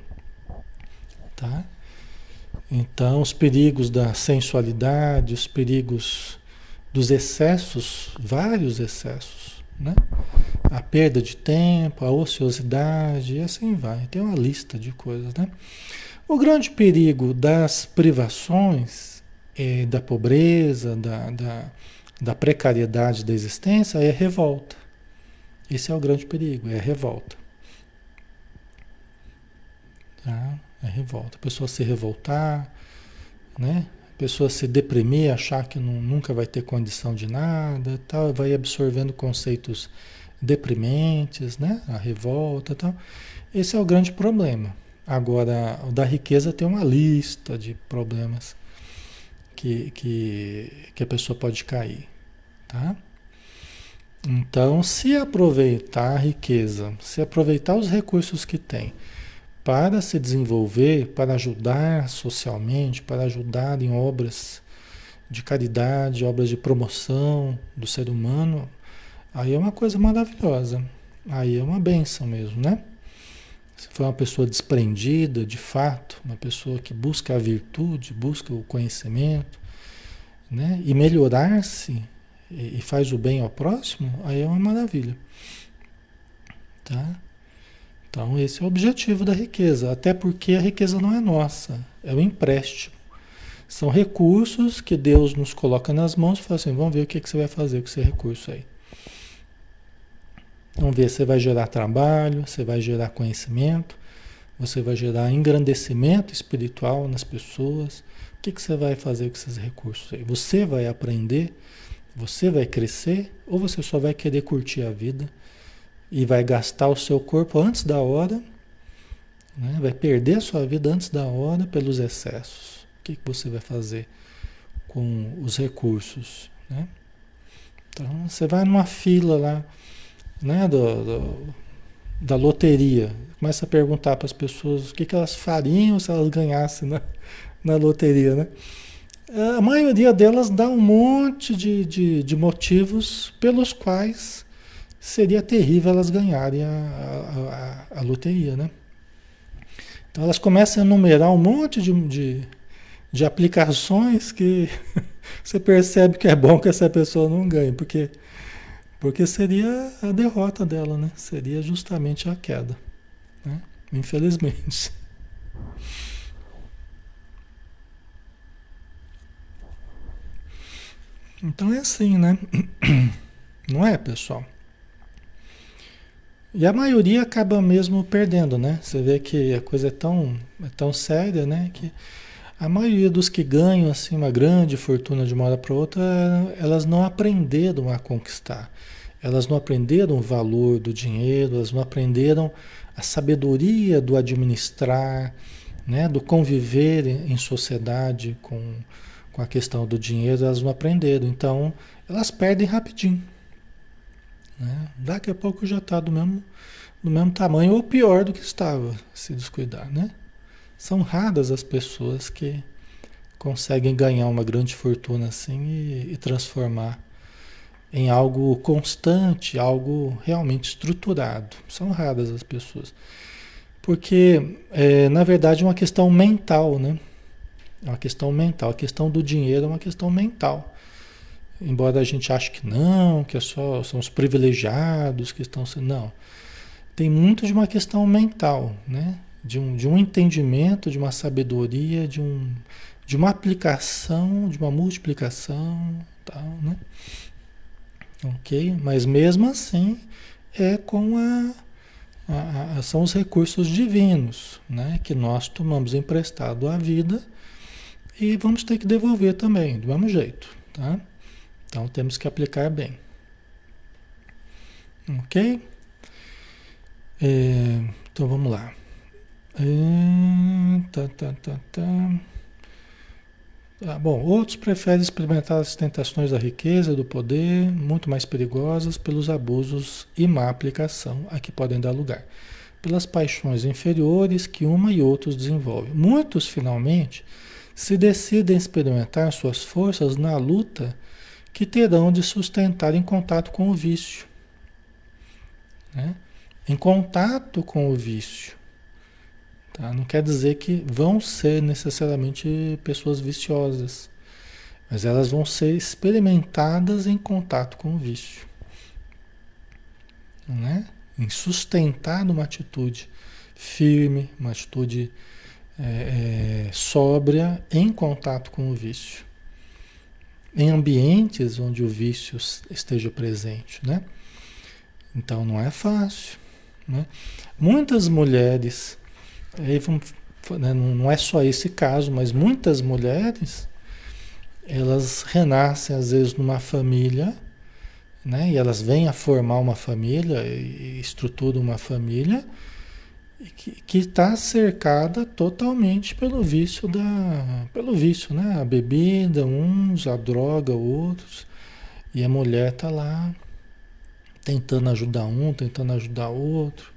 Tá? Então, os perigos da sensualidade, os perigos dos excessos, vários excessos, né? A perda de tempo, a ociosidade, e assim vai. Tem uma lista de coisas, né? O grande perigo das privações, eh, da pobreza, da, da, da precariedade da existência é revolta. Esse é o grande perigo, é a revolta. Tá? É revolta. A pessoa se revoltar, né? A pessoa se deprimir, achar que não, nunca vai ter condição de nada, tal, vai absorvendo conceitos deprimentes, né? A revolta, tal. Esse é o grande problema. Agora, o da riqueza tem uma lista de problemas que, que, que a pessoa pode cair, tá? Então, se aproveitar a riqueza, se aproveitar os recursos que tem para se desenvolver, para ajudar socialmente, para ajudar em obras de caridade, obras de promoção do ser humano, aí é uma coisa maravilhosa. Aí é uma benção mesmo, né? Se for uma pessoa desprendida, de fato, uma pessoa que busca a virtude, busca o conhecimento, né? E melhorar-se e faz o bem ao próximo, aí é uma maravilha. Tá? Então, esse é o objetivo da riqueza, até porque a riqueza não é nossa, é um empréstimo. São recursos que Deus nos coloca nas mãos e fala assim: vamos ver o que, que você vai fazer com esse recurso aí. Vamos ver, você vai gerar trabalho, você vai gerar conhecimento, você vai gerar engrandecimento espiritual nas pessoas. O que, que você vai fazer com esses recursos aí? Você vai aprender, você vai crescer, ou você só vai querer curtir a vida e vai gastar o seu corpo antes da hora, né? vai perder a sua vida antes da hora pelos excessos. O que, que você vai fazer com os recursos? Né? Então, você vai numa fila lá né, do, do, da loteria. Começa a perguntar para as pessoas o que, que elas fariam se elas ganhassem na, na loteria. Né? A maioria delas dá um monte de, de, de motivos pelos quais seria terrível elas ganharem a, a, a, a, loteria. Né? Então elas começam a enumerar um monte de, de, de aplicações que você percebe que é bom que essa pessoa não ganhe, porque porque seria a derrota dela, né? Seria justamente a queda, né? Infelizmente. Então é assim, né? Não é, pessoal? E a maioria acaba mesmo perdendo, né? Você vê que a coisa é tão, é tão séria, né? Que a maioria dos que ganham assim uma grande fortuna de uma hora para outra, elas não aprenderam a conquistar. Elas não aprenderam o valor do dinheiro, elas não aprenderam a sabedoria do administrar, né, do conviver em sociedade com, com a questão do dinheiro, elas não aprenderam. Então, elas perdem rapidinho. Né? Daqui a pouco já está do mesmo, do mesmo tamanho ou pior do que estava, se descuidar. Né? São raras as pessoas que conseguem ganhar uma grande fortuna assim e, e transformar em algo constante, algo realmente estruturado. São raras as pessoas. Porque, é, na verdade, é uma questão mental, né? É uma questão mental. A questão do dinheiro é uma questão mental. Embora a gente ache que não, que é só são os privilegiados que estão sendo. Não. Tem muito de uma questão mental, né? De um, de um entendimento, de uma sabedoria, de, um, de uma aplicação, de uma multiplicação, tal, né? Ok? Mas mesmo assim é com a, a, a, são os recursos divinos, né? Que nós tomamos emprestado à vida e vamos ter que devolver também, do mesmo jeito, tá? Então temos que aplicar bem. Ok? É, então vamos lá. É, tá, tá, tá, tá. Ah, bom, outros preferem experimentar as tentações da riqueza, do poder, muito mais perigosas pelos abusos e má aplicação a que podem dar lugar, pelas paixões inferiores que uma e outros desenvolvem. Muitos, finalmente, se decidem experimentar suas forças na luta que terão de sustentar em contato com o vício. Né? Em contato com o vício. Tá? Não quer dizer que vão ser necessariamente pessoas viciosas, mas elas vão ser experimentadas em contato com o vício. Né? Em sustentar uma atitude firme, uma atitude é, é, sóbria em contato com o vício em ambientes onde o vício esteja presente, né? Então não é fácil, né? Muitas mulheres, aí vamos, né, não é só esse caso, mas muitas mulheres, elas renascem às vezes numa família, né? E elas vêm a formar uma família e estruturam uma família que está cercada totalmente pelo vício da pelo vício né? A bebida uns a droga outros. E a mulher está lá tentando ajudar um tentando ajudar outro.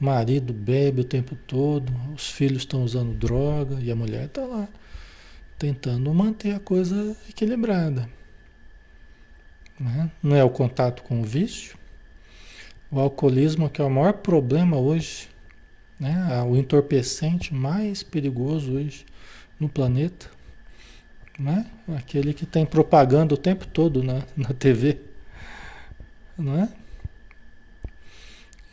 O marido bebe o tempo todo os filhos estão usando droga e a mulher está lá tentando manter a coisa equilibrada né? não é o contato com o vício? O alcoolismo que é o maior problema hoje né? o entorpecente mais perigoso hoje no planeta. Né? Aquele que tem propaganda o tempo todo na, na TV. Não é?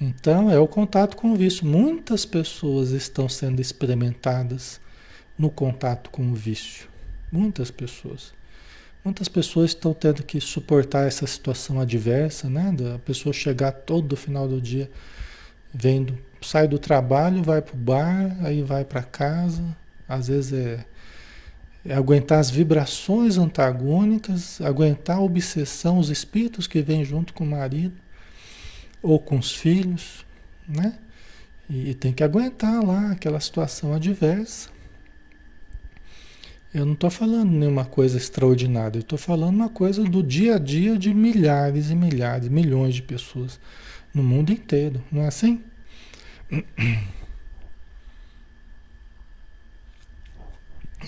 Então, é o contato com o vício. Muitas pessoas estão sendo experimentadas no contato com o vício. Muitas pessoas. Muitas pessoas estão tendo que suportar essa situação adversa, né? Da pessoa chegar todo final do dia vendo sai do trabalho, vai para o bar, aí vai para casa. Às vezes é, é, aguentar as vibrações antagônicas, aguentar a obsessão, os espíritos que vêm junto com o marido ou com os filhos, né? E, e tem que aguentar lá aquela situação adversa. Eu não estou falando nenhuma coisa extraordinária, eu estou falando uma coisa do dia a dia de milhares e milhares, milhões de pessoas no mundo inteiro, não é assim?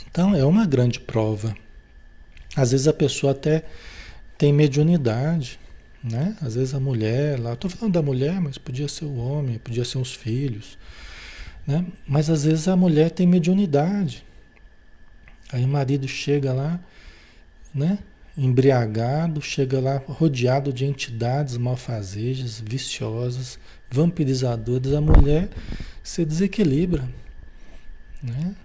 Então é uma grande prova. Às vezes a pessoa até tem mediunidade, né? Às vezes a mulher, lá, estou falando da mulher, mas podia ser o homem, podia ser os filhos, né? Mas às vezes a mulher tem mediunidade. Aí o marido chega lá, né? Embriagado, chega lá rodeado de entidades malfazejas, viciosas, vampirizadoras, a mulher se desequilibra. Né?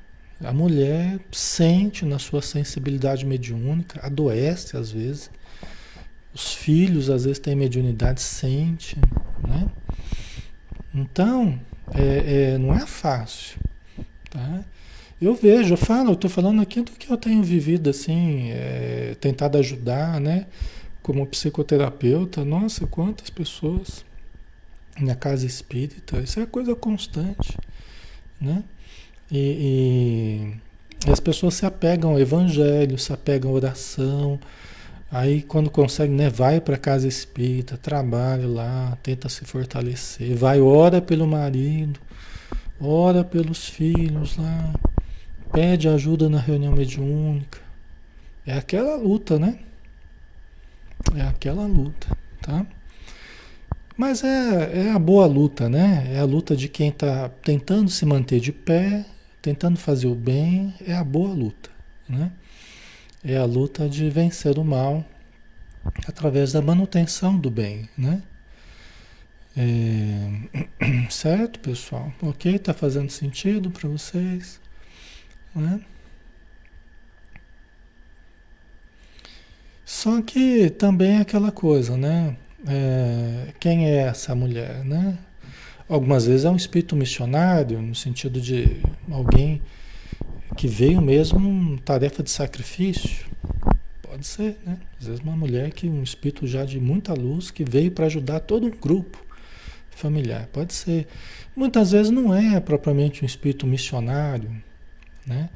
A mulher sente na sua sensibilidade mediúnica, adoece às vezes. Os filhos às vezes têm mediunidade, sente, né? Então, é, é, não é fácil, tá? Eu vejo, eu falo, eu estou falando aqui do que eu tenho vivido, assim, é, tentado ajudar, né? Como psicoterapeuta, nossa, quantas pessoas na casa espírita, isso é coisa constante, né? E, e, as pessoas se apegam ao evangelho, se apegam à oração, aí quando consegue, né, vai para casa espírita, trabalha lá, tenta se fortalecer, vai, ora pelo marido, ora pelos filhos lá, pede ajuda na reunião mediúnica. É aquela luta, né? É aquela luta, tá? Mas é, é a boa luta, né? É a luta de quem está tentando se manter de pé, tentando fazer o bem, é a boa luta, né? É a luta de vencer o mal através da manutenção do bem, né? É... Certo, pessoal? Ok? Está fazendo sentido para vocês? Né? Só que também é aquela coisa, né? É, quem é essa mulher, né? Algumas vezes é um espírito missionário, no sentido de alguém que veio mesmo tarefa de sacrifício. Pode ser, né? Às vezes uma mulher que um espírito já de muita luz que veio para ajudar todo um grupo familiar. Pode ser. Muitas vezes não é propriamente um espírito missionário, né?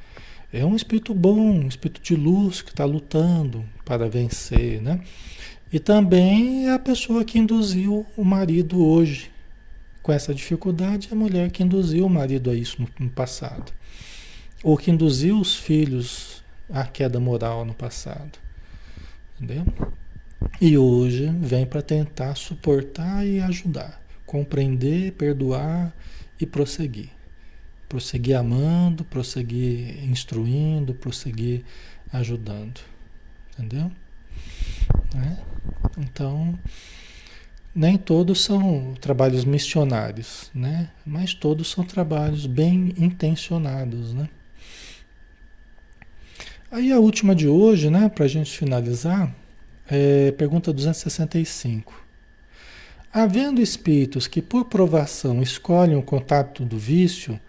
É um espírito bom, um espírito de luz que está lutando para vencer, né? E também é a pessoa que induziu o marido hoje com essa dificuldade, é a mulher que induziu o marido a isso no, no passado. Ou que induziu os filhos à queda moral no passado. Entendeu? E hoje vem para tentar suportar e ajudar, compreender, perdoar e prosseguir. Prosseguir amando, prosseguir instruindo, prosseguir ajudando. Entendeu? Né? Então, nem todos são trabalhos missionários, né? mas todos são trabalhos bem intencionados. Né? Aí a última de hoje, né, para a gente finalizar, é pergunta 265. Havendo espíritos que por provação escolhem o contato do vício,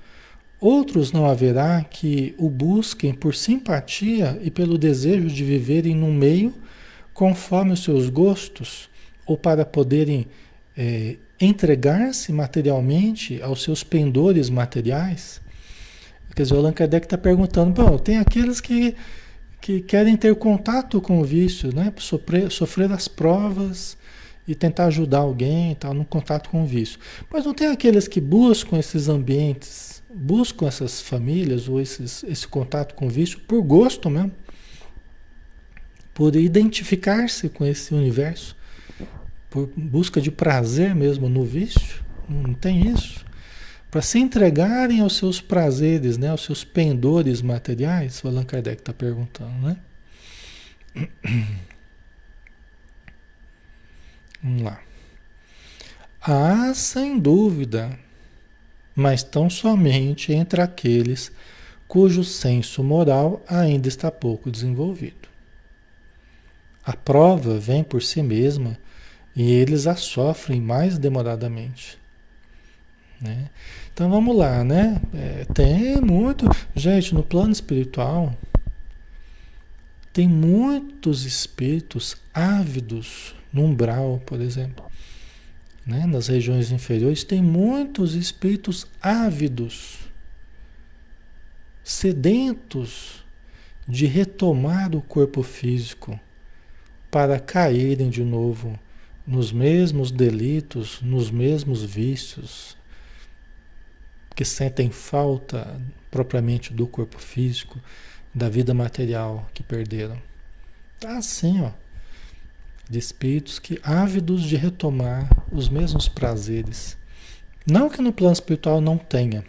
outros não haverá que o busquem por simpatia e pelo desejo de viverem num meio conforme os seus gostos, ou para poderem é, entregar-se materialmente aos seus pendores materiais? Quer dizer, o Allan Kardec está perguntando, bom, tem aqueles que, que querem ter contato com o vício, né? sofrer, sofrer as provas e tentar ajudar alguém tal, no contato com o vício. Mas não tem aqueles que buscam esses ambientes, buscam essas famílias ou esses, esse contato com o vício por gosto mesmo por identificar-se com esse universo, por busca de prazer mesmo no vício, não tem isso. Para se entregarem aos seus prazeres, né, aos seus pendores materiais, o Allan Kardec está perguntando, né? Vamos lá. Há, sem dúvida, mas tão somente entre aqueles cujo senso moral ainda está pouco desenvolvido. A prova vem por si mesma e eles a sofrem mais demoradamente. Né? Então vamos lá, né? É, tem muito. Gente, no plano espiritual, tem muitos espíritos ávidos no umbral, por exemplo. Né? Nas regiões inferiores, tem muitos espíritos ávidos, sedentos de retomar o corpo físico para caírem de novo nos mesmos delitos, nos mesmos vícios, que sentem falta propriamente do corpo físico, da vida material que perderam. Tá assim, ó, de espíritos que ávidos de retomar os mesmos prazeres. Não que no plano espiritual não tenha,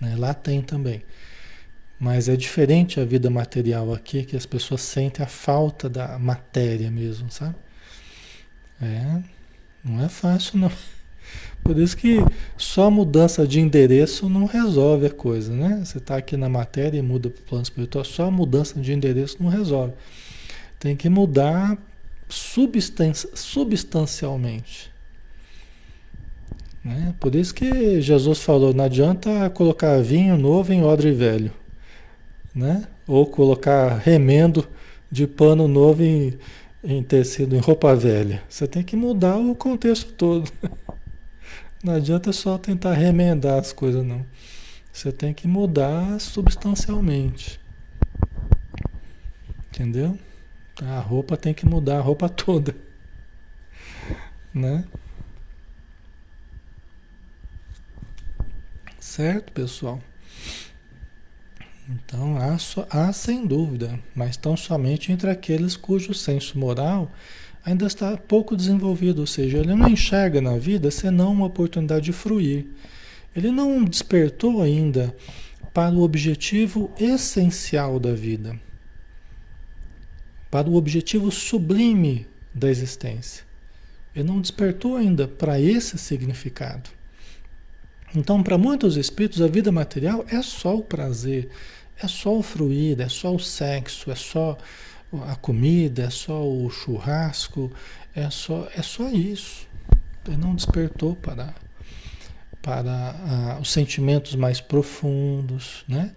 né? lá tem também. Mas é diferente a vida material aqui, que as pessoas sentem a falta da matéria mesmo, sabe? É, não é fácil não. Por isso que só mudança de endereço não resolve a coisa, né? Você está aqui na matéria e muda para o plano espiritual, só mudança de endereço não resolve. Tem que mudar substancialmente. Né? Por isso que Jesus falou, não adianta colocar vinho novo em odre velho, né? Ou colocar remendo de pano novo em, em tecido, em roupa velha. Você tem que mudar o contexto todo. Não adianta só tentar remendar as coisas, não. Você tem que mudar substancialmente. Entendeu? A roupa tem que mudar a roupa toda. Né? Certo, pessoal? Então há, há sem dúvida, mas tão somente entre aqueles cujo senso moral ainda está pouco desenvolvido, ou seja, ele não enxerga na vida senão uma oportunidade de fruir. Ele não despertou ainda para o objetivo essencial da vida, para o objetivo sublime da existência. Ele não despertou ainda para esse significado. Então, para muitos espíritos, a vida material é só o prazer, é só o fruir, é só o sexo, é só a comida, é só o churrasco, é só, é só isso. Ele não despertou para, para ah, os sentimentos mais profundos, né?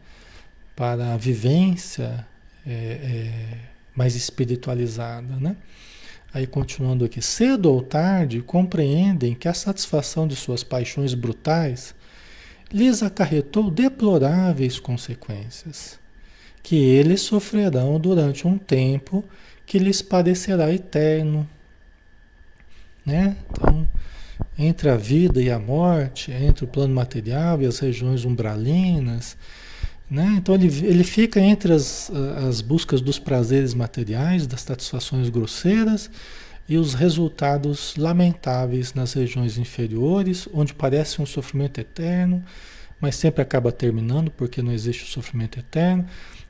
para a vivência é, é, mais espiritualizada. Né? Aí continuando aqui, cedo ou tarde compreendem que a satisfação de suas paixões brutais lhes acarretou deploráveis consequências, que eles sofrerão durante um tempo que lhes parecerá eterno. Né? Então, entre a vida e a morte, entre o plano material e as regiões umbralinas, né? Então ele, ele fica entre as, as buscas dos prazeres materiais, das satisfações grosseiras e os resultados lamentáveis nas regiões inferiores, onde parece um sofrimento eterno, mas sempre acaba terminando porque não existe o sofrimento eterno.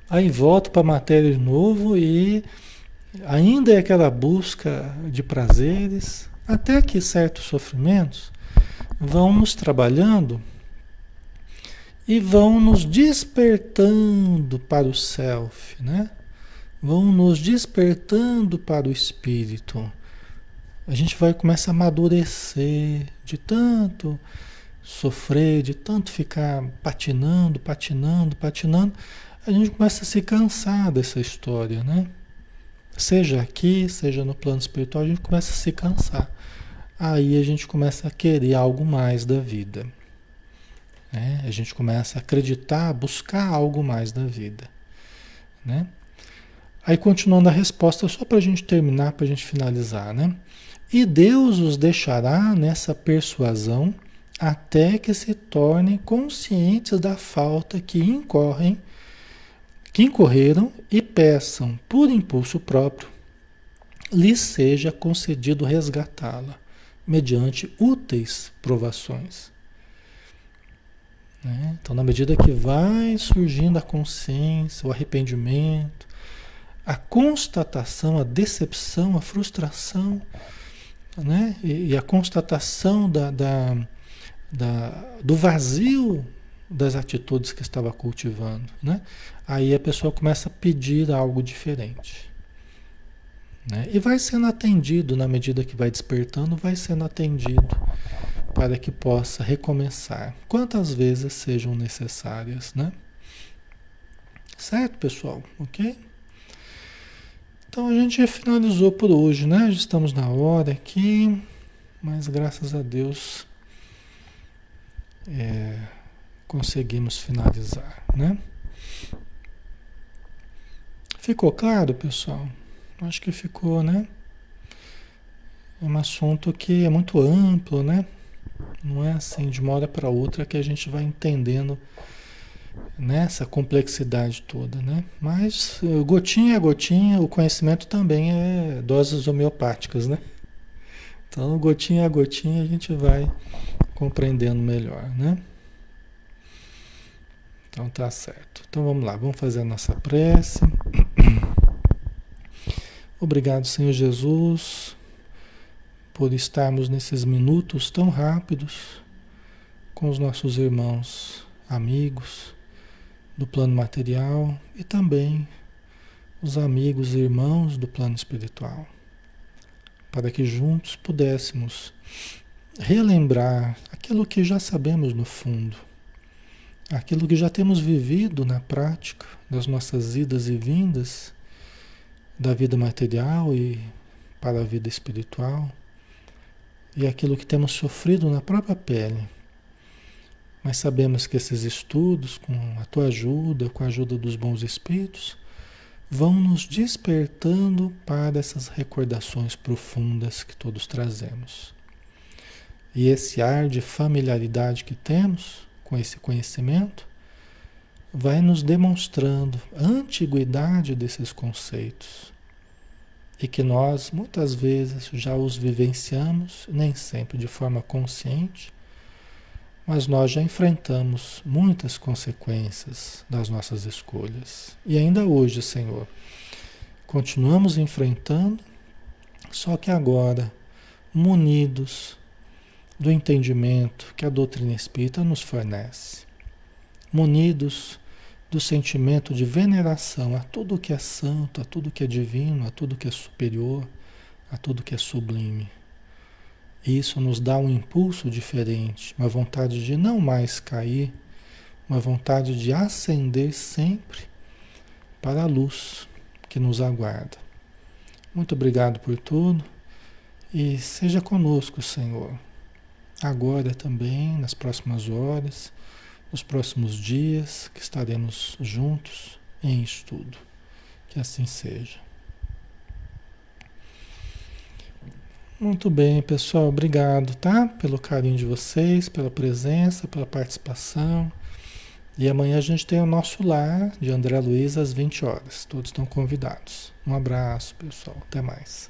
Aí volta para a matéria de novo e ainda é aquela busca de prazeres, até que certos sofrimentos vão nos trabalhando e vão nos despertando para o self, né? Vão nos despertando para o espírito. A gente vai começar a amadurecer de tanto sofrer, de tanto ficar patinando, patinando, patinando, a gente começa a se cansar dessa história, né? Seja aqui, seja no plano espiritual, a gente começa a se cansar. Aí a gente começa a querer algo mais da vida. Né? A gente começa a acreditar, a buscar algo mais da vida. Né? Aí continuando a resposta, só para a gente terminar, para a gente finalizar. Né? E Deus os deixará nessa persuasão até que se tornem conscientes da falta que incorrem, que incorreram e peçam, por impulso próprio, lhes seja concedido resgatá-la, mediante úteis provações. Né? Então, na medida que vai surgindo a consciência, o arrependimento, a constatação, a decepção, a frustração, né? e, e a constatação da, da, da, do vazio das atitudes que estava cultivando, né? aí a pessoa começa a pedir algo diferente. Né? E vai sendo atendido na medida que vai despertando, vai sendo atendido para que possa recomeçar quantas vezes sejam necessárias, né? Certo, pessoal? Ok? Então a gente finalizou por hoje, né? Já estamos na hora aqui, mas graças a Deus é, conseguimos finalizar, né? Ficou claro, pessoal? Acho que ficou, né? É um assunto que é muito amplo, né? Não é assim de uma hora para outra que a gente vai entendendo nessa né, complexidade toda, né? Mas eh, gotinha a gotinha, o conhecimento também é doses homeopáticas, né? Então, gotinha a gotinha a gente vai compreendendo melhor, né? Então tá certo. Então vamos lá, vamos fazer a nossa prece. Obrigado, Senhor Jesus, por estarmos nesses minutos tão rápidos com os nossos irmãos, amigos do plano material e também os amigos e irmãos do plano espiritual, para que juntos pudéssemos relembrar aquilo que já sabemos no fundo, aquilo que já temos vivido na prática das nossas idas e vindas da vida material e para a vida espiritual, e aquilo que temos sofrido na própria pele. Mas sabemos que esses estudos, com a tua ajuda, com a ajuda dos bons espíritos, vão nos despertando para essas recordações profundas que todos trazemos. E esse ar de familiaridade que temos com esse conhecimento vai nos demonstrando a antiguidade desses conceitos e que nós muitas vezes já os vivenciamos, nem sempre de forma consciente, mas nós já enfrentamos muitas consequências das nossas escolhas. E ainda hoje, Senhor, continuamos enfrentando, só que agora munidos do entendimento que a doutrina espírita nos fornece, munidos do sentimento de veneração a tudo que é santo, a tudo que é divino, a tudo que é superior, a tudo que é sublime. Isso nos dá um impulso diferente, uma vontade de não mais cair, uma vontade de ascender sempre para a luz que nos aguarda. Muito obrigado por tudo e seja conosco, Senhor, agora também, nas próximas horas nos próximos dias que estaremos juntos em estudo. Que assim seja. Muito bem, pessoal. Obrigado, tá? Pelo carinho de vocês, pela presença, pela participação. E amanhã a gente tem o nosso lar de André Luiz às 20 horas. Todos estão convidados. Um abraço, pessoal. Até mais.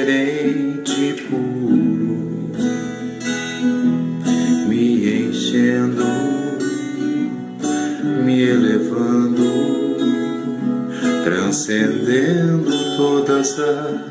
todas